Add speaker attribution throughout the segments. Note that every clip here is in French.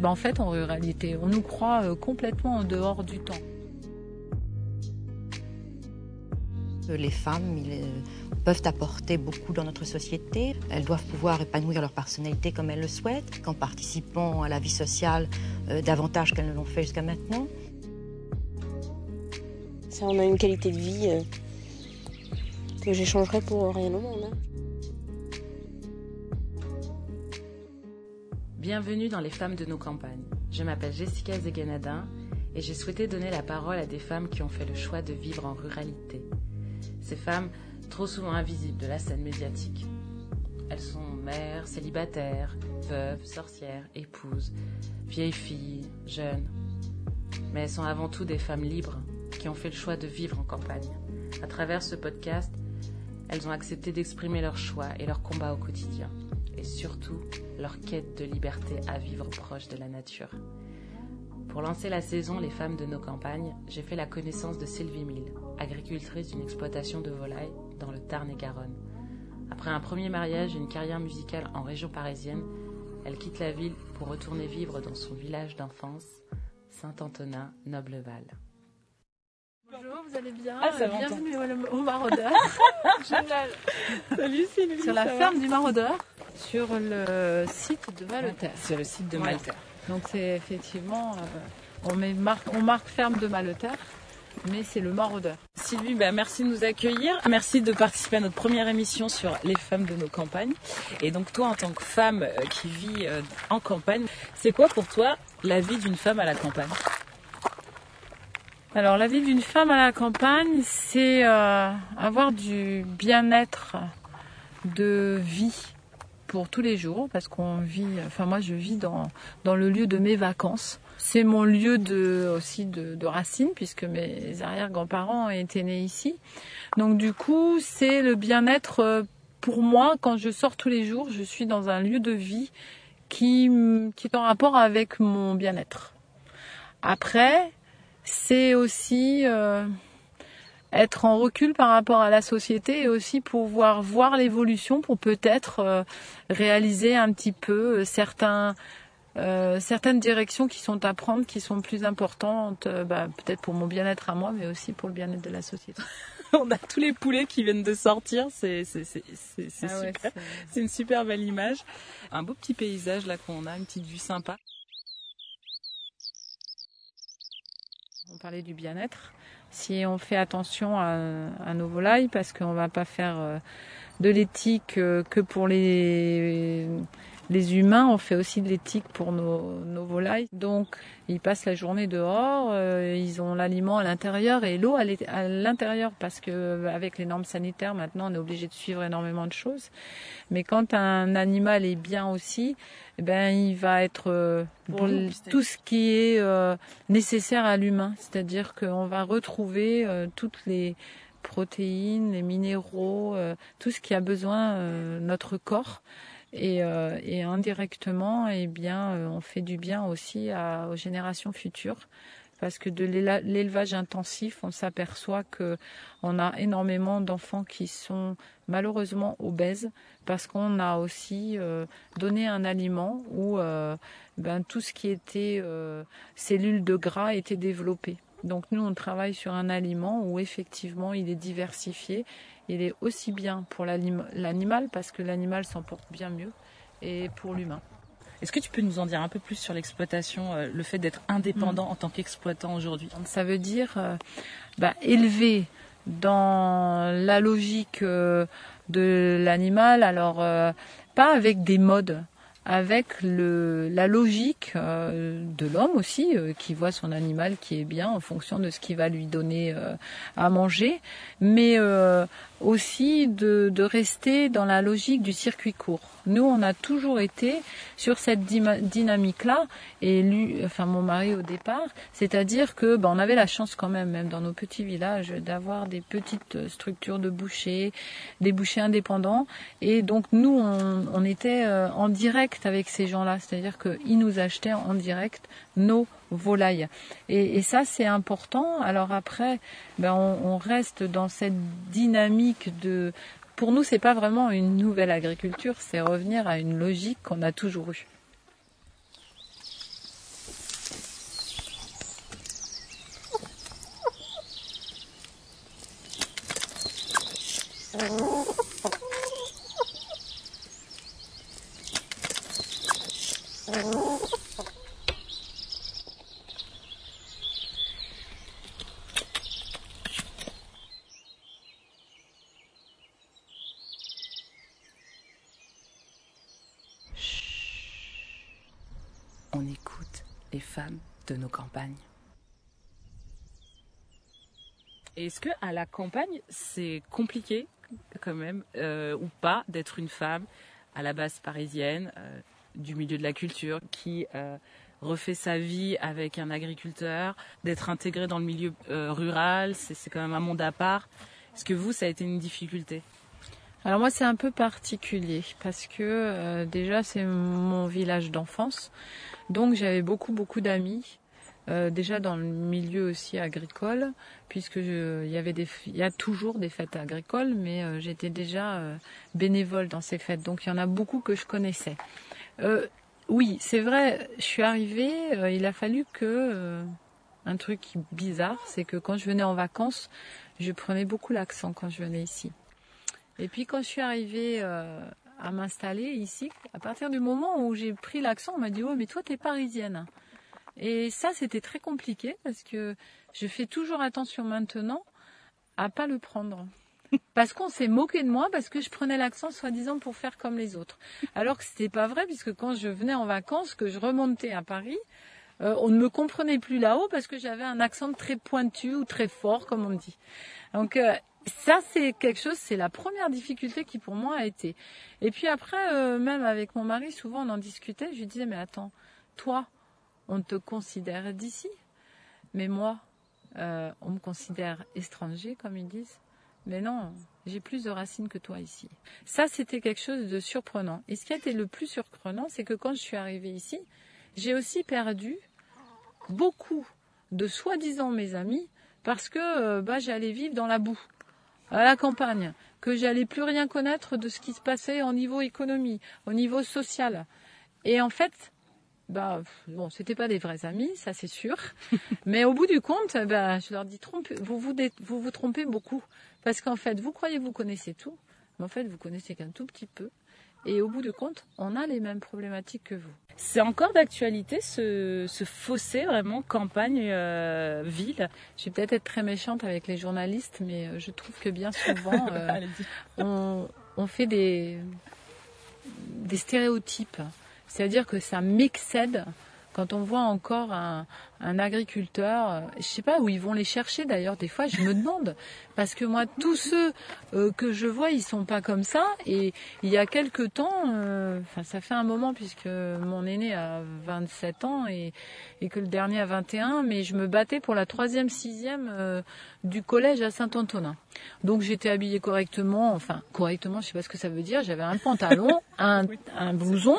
Speaker 1: ben, en fait, en ruralité, on nous croit euh, complètement en dehors du temps.
Speaker 2: Les femmes ils, peuvent apporter beaucoup dans notre société. Elles doivent pouvoir épanouir leur personnalité comme elles le souhaitent, qu'en participant à la vie sociale davantage qu'elles ne l'ont fait jusqu'à maintenant.
Speaker 3: Ça, on a une qualité de vie que j'échangerais pour rien au monde. Hein.
Speaker 4: Bienvenue dans Les femmes de nos campagnes. Je m'appelle Jessica Zeganadin et j'ai souhaité donner la parole à des femmes qui ont fait le choix de vivre en ruralité. Ces femmes, trop souvent invisibles de la scène médiatique. Elles sont mères, célibataires, veuves, sorcières, épouses, vieilles filles, jeunes. Mais elles sont avant tout des femmes libres qui ont fait le choix de vivre en campagne. À travers ce podcast, elles ont accepté d'exprimer leur choix et leur combat au quotidien, et surtout leur quête de liberté à vivre proche de la nature. Pour lancer la saison Les femmes de nos campagnes, j'ai fait la connaissance de Sylvie Mille, agricultrice d'une exploitation de volailles dans le Tarn-et-Garonne. Après un premier mariage et une carrière musicale en région parisienne, elle quitte la ville pour retourner vivre dans son village d'enfance, Saint-Antonin, Nobleval.
Speaker 1: Bonjour, vous allez bien
Speaker 4: ah,
Speaker 1: Bienvenue au, au Maraudeur.
Speaker 4: Génial. Salut Sylvie.
Speaker 1: Sur la ferme du Maraudeur, sur le site de Maleterre.
Speaker 4: Sur le site de voilà.
Speaker 1: Donc c'est effectivement, euh, on, met marque, on marque ferme de Maleterre, mais c'est le Maraudeur.
Speaker 4: Sylvie, bah, merci de nous accueillir. Merci de participer à notre première émission sur les femmes de nos campagnes. Et donc toi, en tant que femme euh, qui vit euh, en campagne, c'est quoi pour toi la vie d'une femme à la campagne?
Speaker 1: Alors la vie d'une femme à la campagne, c'est euh, avoir du bien-être de vie pour tous les jours parce qu'on vit enfin moi je vis dans dans le lieu de mes vacances. C'est mon lieu de aussi de, de racines puisque mes arrière-grands-parents étaient nés ici. Donc du coup, c'est le bien-être euh, pour moi quand je sors tous les jours, je suis dans un lieu de vie qui qui est en rapport avec mon bien-être. Après, c'est aussi euh, être en recul par rapport à la société et aussi pouvoir voir l'évolution pour peut-être euh, réaliser un petit peu euh, certains certaines directions qui sont à prendre, qui sont plus importantes, bah, peut-être pour mon bien-être à moi, mais aussi pour le bien-être de la société.
Speaker 4: On a tous les poulets qui viennent de sortir, c'est c'est c'est c'est ah super, c'est une super belle image, un beau petit paysage là qu'on a, une petite vue sympa.
Speaker 1: On parlait du bien-être. Si on fait attention à, nos volailles, parce qu'on va pas faire euh, de l'éthique euh, que pour les les humains, on fait aussi de l'éthique pour nos, nos, volailles. Donc, ils passent la journée dehors, euh, ils ont l'aliment à l'intérieur et l'eau à l'intérieur parce que avec les normes sanitaires, maintenant, on est obligé de suivre énormément de choses. Mais quand un animal est bien aussi, eh ben, il va être euh, pour tout ce qui est euh, nécessaire à l'humain. C'est-à-dire qu'on va retrouver toutes les protéines, les minéraux, tout ce qui a besoin notre corps et, euh, et indirectement, eh bien, euh, on fait du bien aussi à, aux générations futures parce que de l'élevage intensif, on s'aperçoit que on a énormément d'enfants qui sont malheureusement obèses parce qu'on a aussi euh, donné un aliment où euh, ben, tout ce qui était cellules de gras était développé. Donc nous, on travaille sur un aliment où effectivement il est diversifié il est aussi bien pour l'animal parce que l'animal s'en porte bien mieux et pour l'humain.
Speaker 4: Est-ce que tu peux nous en dire un peu plus sur l'exploitation, euh, le fait d'être indépendant mm. en tant qu'exploitant aujourd'hui?
Speaker 1: Ça veut dire euh, bah, élever dans la logique euh, de l'animal, alors pas avec des modes, avec le, la logique euh, de l'homme aussi, euh, qui voit son animal qui est bien en fonction de ce qu'il va lui donner euh, à manger, mais aussi de, de, rester dans la logique du circuit court. Nous, on a toujours été sur cette dynamique-là, et lui, enfin mon mari au départ, c'est-à-dire que ben, on avait la chance quand même, même dans nos petits villages, d'avoir des petites structures de bouchers, des bouchers indépendants, et donc nous, on, on était en direct avec ces gens-là, c'est-à-dire qu'ils nous achetaient en direct nos volailles. Et, ça, c'est important. Alors après, ben on, reste dans cette dynamique de. Pour nous, c'est pas vraiment une nouvelle agriculture, c'est revenir à une logique qu'on a toujours eue.
Speaker 4: Oh. Est-ce que à la campagne, c'est compliqué quand même euh, ou pas d'être une femme à la base parisienne euh, du milieu de la culture qui euh, refait sa vie avec un agriculteur, d'être intégrée dans le milieu rural, c'est quand même un monde à part. Est-ce que vous, ça a été une difficulté?
Speaker 1: Alors moi c'est un peu particulier parce que déjà c'est mon village d'enfance, donc j'avais beaucoup beaucoup d'amis euh, déjà dans le milieu aussi agricole, puisque il y avait des, il y a toujours des fêtes agricoles, mais euh, j'étais déjà euh, bénévole dans ces fêtes, donc il y en a beaucoup que je connaissais. oui, c'est vrai, je suis arrivée, il a fallu que un truc bizarre, c'est que quand je venais en vacances, je prenais beaucoup l'accent quand je venais ici. Et puis quand je suis arrivée à m'installer ici, à partir du moment où j'ai pris l'accent, on m'a dit oh mais toi t'es parisienne. Et ça, c'était très compliqué parce que je fais toujours attention maintenant à pas le prendre. Parce qu'on s'est moqué de moi parce que je prenais l'accent soi-disant pour faire comme les autres. Alors que c'était pas vrai puisque quand je venais en vacances, que je remontais à Paris, euh, on ne me comprenait plus là-haut parce que j'avais un accent très pointu ou très fort, comme on dit. Donc euh, ça, c'est quelque chose, c'est la première difficulté qui pour moi a été. Et puis après, euh, même avec mon mari, souvent on en discutait. Je lui disais, mais attends, toi, on te considère d'ici. Mais moi, euh, on me considère étranger, comme ils disent. Mais non, j'ai plus de racines que toi ici. Ça, c'était quelque chose de surprenant. Et ce qui a été le plus surprenant, c'est que quand je suis arrivée ici, j'ai aussi perdu beaucoup de soi-disant mes amis parce que euh, bah, j'allais vivre dans la boue, à la campagne, que j'allais plus rien connaître de ce qui se passait au niveau économie, au niveau social. Et en fait, bah bon, c'était pas des vrais amis, ça c'est sûr. Mais au bout du compte, bah, je leur dis trompe, vous vous, vous vous trompez beaucoup parce qu'en fait, vous croyez vous connaissez tout, mais en fait, vous connaissez qu'un tout petit peu. Et au bout du compte, on a les mêmes problématiques que vous.
Speaker 4: C'est encore d'actualité ce, ce, fossé vraiment campagne-ville. Euh,
Speaker 1: je vais peut-être être très méchante avec les journalistes, mais euh, je trouve que bien souvent, euh, on, on, fait des, des stéréotypes. C'est-à-dire que ça m'excède quand on voit encore un, agriculteur, euh, je sais pas où ils vont les chercher d'ailleurs. Des fois, je me demande parce que moi, tous ceux euh, que je vois, ils sont pas comme ça. Et il y a quelque temps, euh, enfin, ça fait un moment puisque mon aîné a 27 ans et, et que le dernier a 21, mais je me battais pour la troisième, sixième du collège à Saint-Antonin. Donc j'étais habillée correctement, enfin correctement, je sais pas ce que ça veut dire. J'avais un pantalon, un, un blouson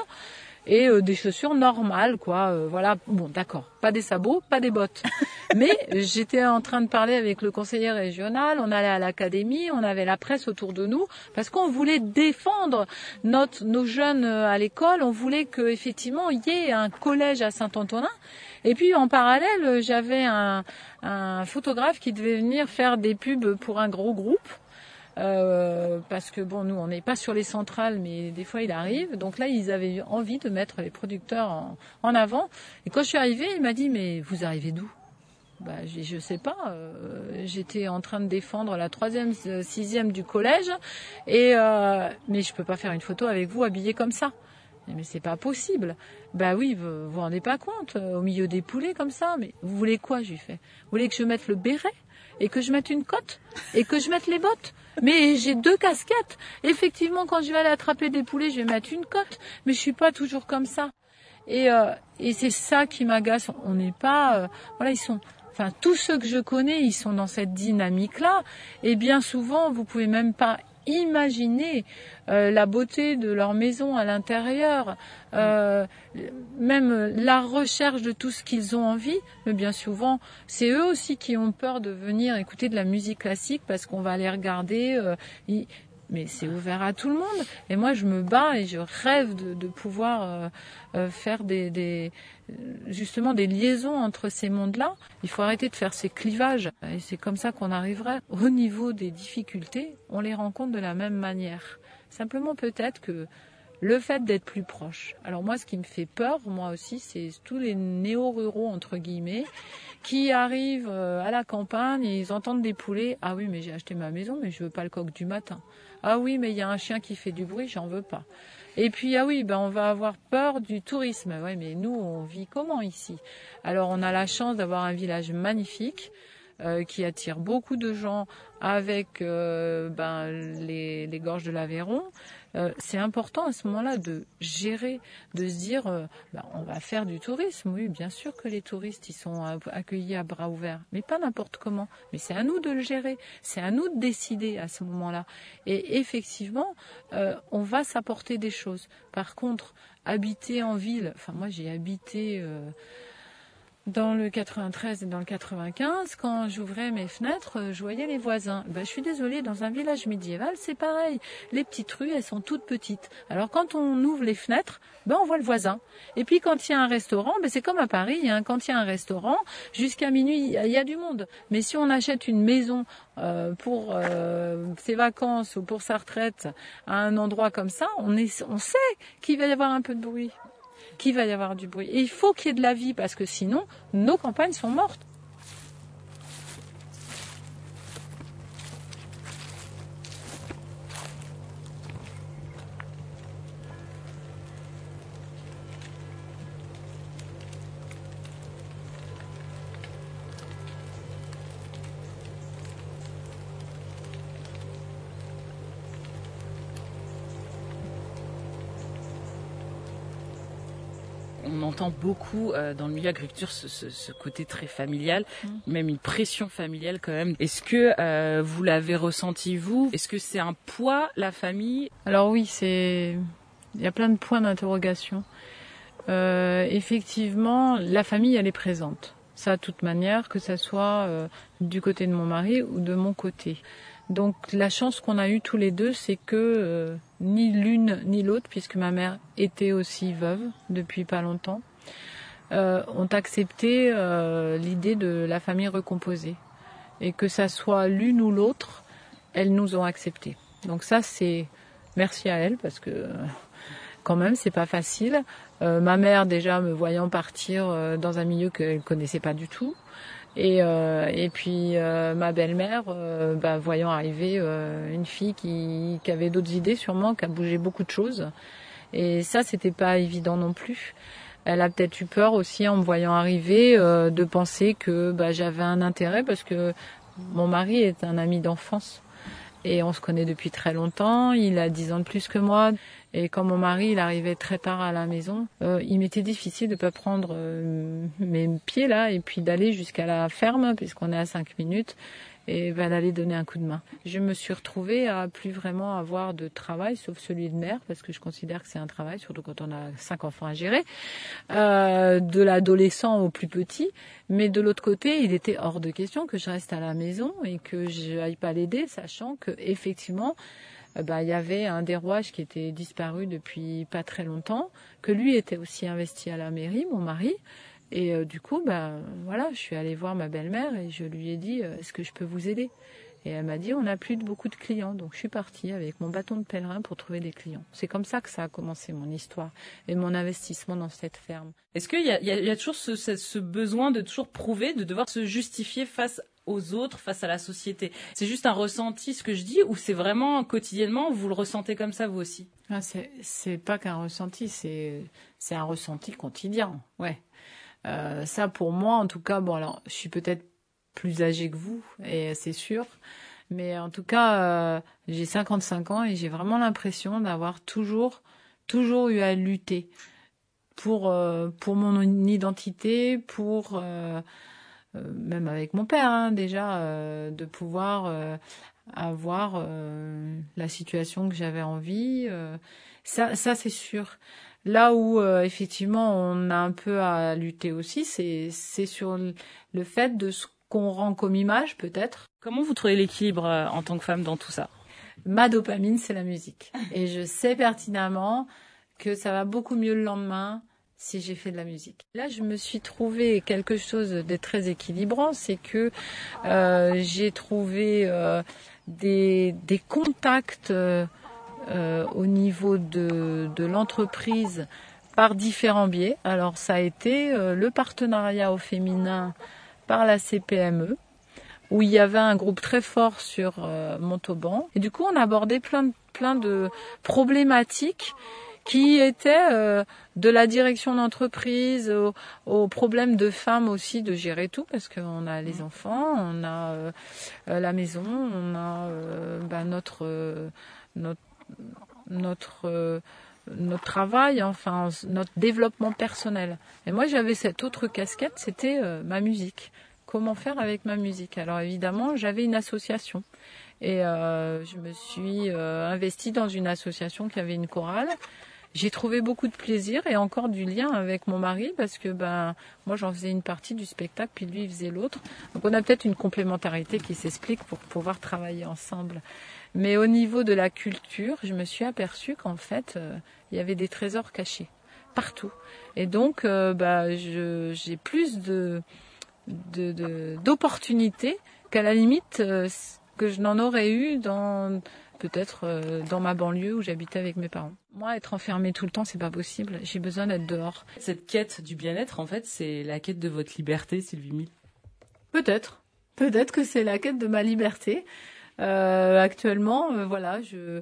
Speaker 1: et euh, des chaussures normales, quoi. Euh, voilà, bon, d'accord, pas des sabots, pas des bottes. Mais j'étais en train de parler avec le conseiller régional, on allait à l'académie, on avait la presse autour de nous, parce qu'on voulait défendre notre, nos jeunes euh, à l'école, on voulait qu'effectivement il y ait un collège à Saint-Antonin. Et puis en parallèle, j'avais un, un photographe qui devait venir faire des pubs pour un gros groupe. Euh, parce que bon, nous, on n'est pas sur les centrales, mais des fois, il arrive. Donc là, ils avaient envie de mettre les producteurs en, avant. Et quand je suis arrivée, il m'a dit, mais vous arrivez d'où? Bah, je sais pas. Euh, J'étais en train de défendre la troisième, euh, sixième du collège, et euh, mais je peux pas faire une photo avec vous habillé comme ça. Mais c'est pas possible. Bah oui, vous vous rendez pas compte, euh, au milieu des poulets comme ça. Mais vous voulez quoi, j'ai fait? Vous voulez que je mette le béret? Et que je mette une cote? Et que je mette les bottes? Mais j'ai deux casquettes. Effectivement, quand je vais aller attraper des poulets, je vais mettre une cote, mais je suis pas toujours comme ça. Et, euh, et c'est ça qui m'agace. On n'est pas, euh, voilà, ils sont, enfin tous ceux que je connais, ils sont dans cette dynamique-là. Et bien souvent, vous pouvez même pas imaginer euh, la beauté de leur maison à l'intérieur, euh, même la recherche de tout ce qu'ils ont envie. Mais bien souvent, c'est eux aussi qui ont peur de venir écouter de la musique classique parce qu'on va les regarder. Euh, mais c'est ouvert à tout le monde. Et moi, je me bats et je rêve de, pouvoir euh, euh, faire des, justement des liaisons entre ces mondes-là. Il faut arrêter de faire ces clivages. Et c'est comme ça qu'on arriverait. Au niveau des difficultés, on les rencontre de la même manière. Simplement peut-être que le fait d'être plus proche. Alors moi, ce qui me fait peur, moi aussi, c'est tous les néo-ruraux, entre guillemets, qui arrivent euh, à la campagne et ils entendent des poulets. Ah oui, mais j'ai acheté ma maison, mais je veux pas le coq du matin. Ah oui, mais il y a un chien qui fait du bruit, j'en veux pas. Et puis ah oui, ben on va avoir peur du tourisme. Ouais, mais nous on vit comment ici? Alors on a la chance d'avoir un village magnifique euh, qui attire beaucoup de gens avec euh, ben, les, les, gorges de l'Aveyron. Euh, c'est important à ce moment-là de gérer, de se dire, ben, on va faire du tourisme. Oui, bien sûr que les touristes, ils sont accueillis à bras ouverts, mais pas n'importe comment. Mais c'est à nous de le gérer, c'est à nous de décider à ce moment-là. Et effectivement, on va s'apporter des choses. Par contre, habiter en ville, enfin moi j'ai habité dans le 93 et dans le 95, quand j'ouvrais mes fenêtres, euh, je voyais les voisins. Ben, je suis désolée, dans un village médiéval, c'est pareil. Les petites rues, elles sont toutes petites. Alors quand on ouvre les fenêtres, ben, on voit le voisin. Et puis quand il y a un restaurant, ben, c'est comme à Paris. Hein. Quand il y a un restaurant, jusqu'à minuit, il y a du monde. Mais si on achète une maison euh, pour euh, ses vacances ou pour sa retraite à un endroit comme ça, on, est, on sait qu'il va y avoir un peu de bruit qu'il va y avoir du bruit. Et il faut qu'il y ait de la vie parce que sinon, nos campagnes sont mortes.
Speaker 4: On entend beaucoup euh, dans le milieu agriculture ce, côté très familial, mm. même une pression familiale quand même. Est-ce que euh, vous l'avez ressenti vous? Est-ce que c'est un poids la famille?
Speaker 1: Alors oui, c'est il y a plein de points d'interrogation. Euh, effectivement, la famille elle est présente. Ça, de toute manière, que ça soit du côté de mon mari ou de mon côté. Donc la chance qu'on a eue tous les deux, c'est que euh, ni l'une ni l'autre, puisque ma mère était aussi veuve depuis pas longtemps, euh, ont accepté euh, l'idée de la famille recomposée. Et que ça soit l'une ou l'autre, elles nous ont accepté. Donc ça, c'est merci à elles, parce que quand même, c'est pas facile. ma mère, déjà, me voyant partir dans un milieu qu'elle connaissait pas du tout, et, euh, et puis euh, ma belle-mère, euh, bah, voyant arriver une fille qui, qui avait d'autres idées sûrement, qui a bougé beaucoup de choses. Et ça, c'était pas évident non plus. Elle a peut-être eu peur aussi en me voyant arriver de penser que bah, j'avais un intérêt parce que mon mari est un ami d'enfance et on se connaît depuis très longtemps. Il a dix ans de plus que moi. Et quand mon mari, il arrivait très tard à la maison, euh, il m'était difficile de pas prendre euh, mes pieds là et puis d'aller jusqu'à la ferme puisqu'on est à cinq minutes et ben, d'aller donner un coup de main. Je me suis retrouvée à plus vraiment avoir de travail, sauf celui de mère, parce que je considère que c'est un travail, surtout quand on a cinq enfants à gérer, euh, de l'adolescent au plus petit. Mais de l'autre côté, il était hors de question que je reste à la maison et que je n'aille pas l'aider, sachant que effectivement, euh, bah, il y avait un des rouages qui était disparu depuis pas très longtemps, que lui était aussi investi à la mairie, mon mari. Et euh, du coup, bah, voilà, je suis allée voir ma belle-mère et je lui ai dit, euh, est-ce que je peux vous aider? Et elle m'a dit, on n'a plus de beaucoup de clients. Donc je suis partie avec mon bâton de pèlerin pour trouver des clients. C'est comme ça que ça a commencé mon histoire et mon investissement dans cette ferme.
Speaker 4: Est-ce qu'il y a, y a, toujours ce, ce, besoin de toujours prouver, de devoir se justifier face aux autres, face à la société? C'est juste un ressenti, ce que je dis, ou c'est vraiment quotidiennement, vous le ressentez comme ça vous aussi?
Speaker 1: Ah, C'est pas qu'un ressenti, c'est c'est un ressenti quotidien, ouais. Euh, ça pour moi, en tout cas, bon alors, je suis peut-être plus âgée que vous, et c'est sûr, mais en tout cas, euh, j'ai 55 ans et j'ai vraiment l'impression d'avoir toujours toujours eu à lutter pour euh, pour mon identité, pour euh, euh, même avec mon père hein, déjà, euh, de pouvoir avoir la situation que j'avais envie. ça, ça c'est sûr. Là où effectivement on a un peu à lutter aussi, c'est c'est sur le fait de ce qu'on rend comme image peut-être.
Speaker 4: Comment vous trouvez l'équilibre en tant que femme dans tout ça?
Speaker 1: Ma dopamine, c'est la musique. Et je sais pertinemment que ça va beaucoup mieux le lendemain, si j'ai fait de la musique. Là, je me suis trouvé quelque chose de très équilibrant, c'est que euh, j'ai trouvé euh, des, des contacts euh, euh, au niveau de, de l'entreprise par différents biais. Alors ça a été euh, le partenariat au féminin par la CPME, où il y avait un groupe très fort sur euh, Montauban. Et du coup, on abordait plein de, plein de problématiques qui étaient euh, de la direction d'entreprise aux, aux problèmes de femmes aussi de gérer tout parce qu'on a les enfants, on a euh, la maison, on a euh, bah, notre euh, notre notre euh, notre travail, enfin notre développement personnel. Et moi j'avais cette autre casquette, c'était euh, ma musique. Comment faire avec ma musique? Alors évidemment j'avais une association et euh, je me suis euh, investie dans une association qui avait une chorale. J'ai trouvé beaucoup de plaisir et encore du lien avec mon mari parce que ben moi j'en faisais une partie du spectacle puis lui il faisait l'autre. Donc on a peut-être une complémentarité qui s'explique pour pouvoir travailler ensemble. Mais au niveau de la culture, je me suis aperçue qu'en fait euh, il y avait des trésors cachés partout. Et donc euh, bah je j'ai plus de de- de- d'opportunités qu'à la limite euh, que je n'en aurais eu dans peut-être euh, dans ma banlieue où j'habitais avec mes parents. Moi, être enfermée tout le temps, c'est pas possible. J'ai besoin d'être dehors.
Speaker 4: Cette quête du bien-être, en fait, c'est la quête de votre liberté, Sylvie Mille?
Speaker 1: Peut-être. Peut-être que c'est la quête de ma liberté. Euh, actuellement, euh, voilà, je,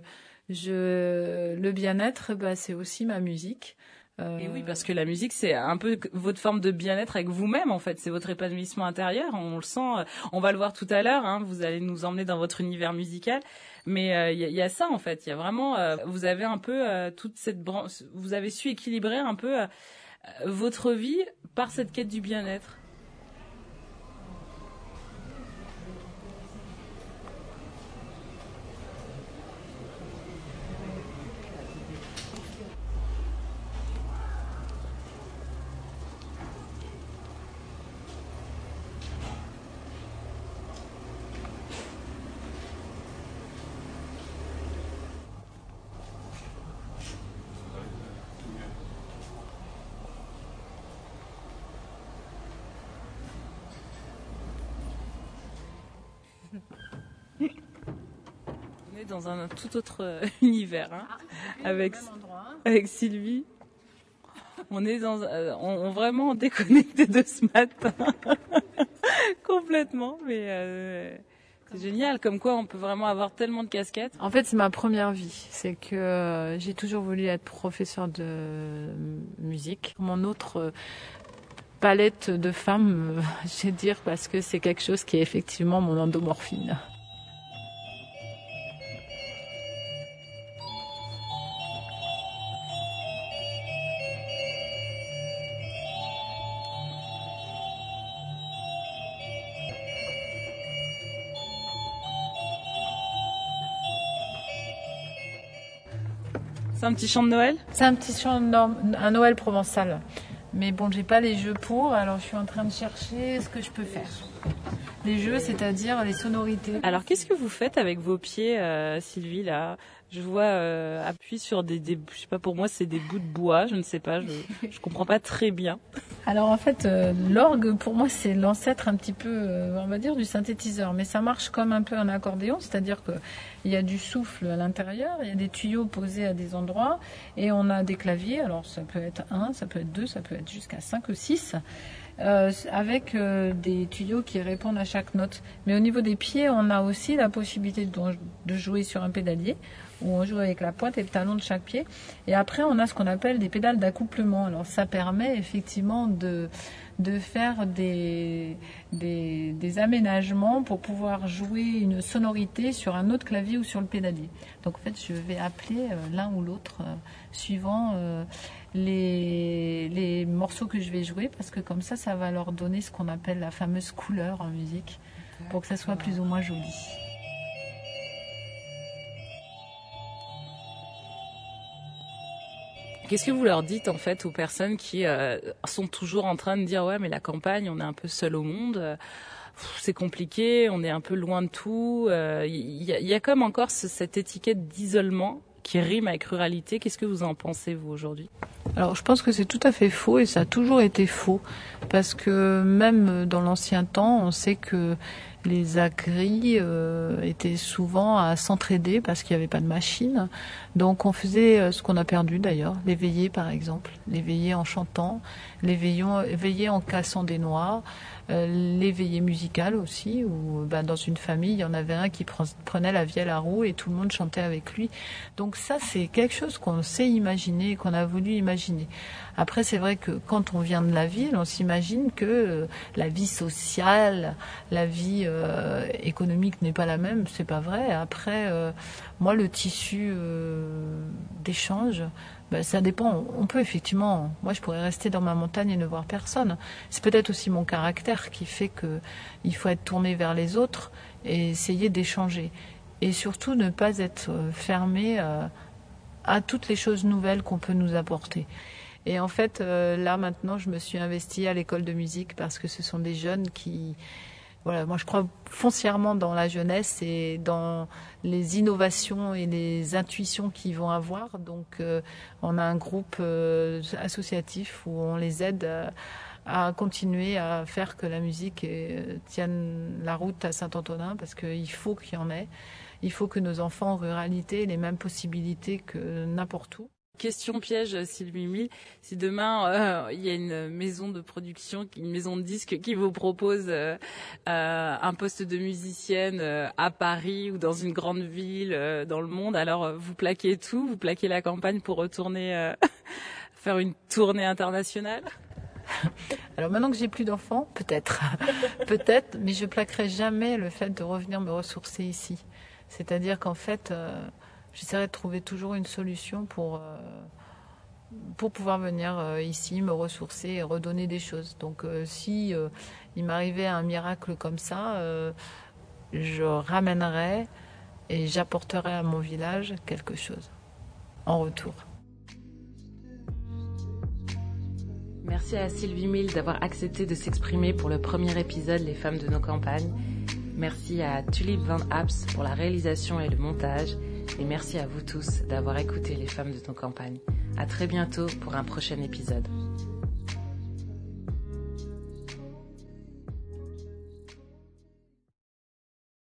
Speaker 1: je, le bien-être, bah, c'est aussi ma musique. Euh,
Speaker 4: Et oui, parce que la musique, c'est un peu votre forme de bien-être avec vous-même, en fait. C'est votre épanouissement intérieur. On le sent. On va le voir tout à l'heure. Hein, vous allez nous emmener dans votre univers musical. Mais il y, a- ça, en fait. Il y a vraiment. vous avez un peu toute cette branche. Vous avez su équilibrer un peu votre vie par cette quête du bien-être. Dans un tout autre euh, univers, hein, avec avec Sylvie. On est dans, euh, on, on vraiment déconnecté de ce matin, complètement. Mais euh, c'est génial, comme quoi on peut vraiment avoir tellement de casquettes.
Speaker 1: En fait, c'est ma première vie. C'est que euh, j'ai toujours voulu être professeur de musique. Mon autre palette de femmes, je vais dire, parce que c'est quelque chose qui est effectivement mon endomorphine.
Speaker 4: C'est un petit chant de Noël?
Speaker 1: C'est un petit chant, norm- un Noël provençal. Mais bon, j'ai pas les jeux pour, alors je suis en train de chercher ce que je peux faire. Les jeux, c'est-à-dire les sonorités.
Speaker 4: Alors qu'est-ce que vous faites avec vos pieds, euh, Sylvie là? Je vois euh, appui sur des, des, je sais pas pour moi c'est des bouts de bois, je ne sais pas, je je comprends pas très bien.
Speaker 1: Alors en fait, euh, l'orgue, pour moi, c'est l'ancêtre un petit peu, euh, on va dire, du synthétiseur. Mais ça marche comme un peu un accordéon, c'est-à-dire que il y a du souffle à l'intérieur, il y a des tuyaux posés à des endroits, et on a des claviers. Alors ça peut être un, ça peut être deux, ça peut être jusqu'à cinq ou six. Euh, avec euh, des tuyaux qui répondent à chaque note. Mais au niveau des pieds, on a aussi la possibilité de, jouer sur un pédalier, où on joue avec la pointe et le talon de chaque pied. Et après, on a ce qu'on appelle des pédales d'accouplement. Alors, ça permet effectivement de, faire des, aménagements pour pouvoir jouer une sonorité sur un autre clavier ou sur le pédalier. Donc, en fait, je vais appeler euh, l'un ou l'autre suivant les, les morceaux que je vais jouer, parce que comme ça, ça va leur donner ce qu'on appelle la fameuse couleur en musique, pour que ça soit plus ou moins joli.
Speaker 4: Qu'est-ce que vous leur dites en fait aux personnes qui euh, sont toujours en train de dire ouais mais la campagne on est un peu seul au monde, euh, c'est compliqué, on est un peu loin de tout, euh, il y, a- comme encore ce- cette étiquette d'isolement qui rime avec ruralité. Qu'est-ce que vous en pensez vous aujourd'hui?
Speaker 1: Alors je pense que c'est tout à fait faux et ça a toujours été faux parce que même dans l'ancien temps, on sait que les agris euh, étaient souvent à s'entraider parce qu'il n'y avait pas de machine. Donc on faisait euh, ce qu'on a perdu d'ailleurs, les veillées par exemple, les veillées en chantant, les veillées en cassant des noix, les veillées musicales aussi, où ben, dans une famille, il y en avait un qui prenait la vielle à roue et tout le monde chantait avec lui. Donc ça, c'est quelque chose qu'on sait imaginer, qu'on a voulu imaginer. Après, c'est vrai que quand on vient de la ville, on s'imagine que euh, la vie sociale, la vie euh, économique n'est pas la même. C'est pas vrai. Après, euh, moi, le tissu d'échange, ben, ça dépend. On peut effectivement. Moi, je pourrais rester dans ma montagne et ne voir personne. C'est peut-être aussi mon caractère qui fait que il faut être tourné vers les autres et essayer d'échanger. Et surtout, ne pas être fermé à toutes les choses nouvelles qu'on peut nous apporter. Et en fait, euh, là maintenant, je me suis investie à l'école de musique parce que ce sont des jeunes qui, voilà, moi je crois foncièrement dans la jeunesse et dans les innovations et les intuitions qu'ils vont avoir. Donc, euh, on a un groupe euh, associatif où on les aide à, continuer à faire que la musique tienne la route à Saint-Antonin parce qu'il faut qu'il y en ait. Il faut que nos enfants en ruralité aient les mêmes possibilités que n'importe où
Speaker 4: question piège, Sylvie Mille. Si demain euh, il y a une maison de production, une maison de disques qui vous propose euh, euh, un poste de musicienne à Paris ou dans une grande ville dans le monde, alors vous plaquez tout, vous plaquez la campagne pour retourner faire une tournée internationale?
Speaker 1: Alors maintenant que j'ai plus d'enfants, peut-être, peut-être, mais je plaquerai jamais le fait de revenir me ressourcer ici. C'est-à-dire qu'en fait, j'essaierai de trouver toujours une solution pour, euh, pour pouvoir venir euh, ici, me ressourcer et redonner des choses. Donc euh, si il m'arrivait un miracle comme ça, je ramènerais et j'apporterais à mon village quelque chose en retour.
Speaker 4: Merci à Sylvie Mille d'avoir accepté de s'exprimer pour le premier épisode Les femmes de nos campagnes. Merci à Tulip Van Apps pour la réalisation et le montage. Et merci à vous tous d'avoir écouté les femmes de ton campagne. À très bientôt pour un prochain épisode.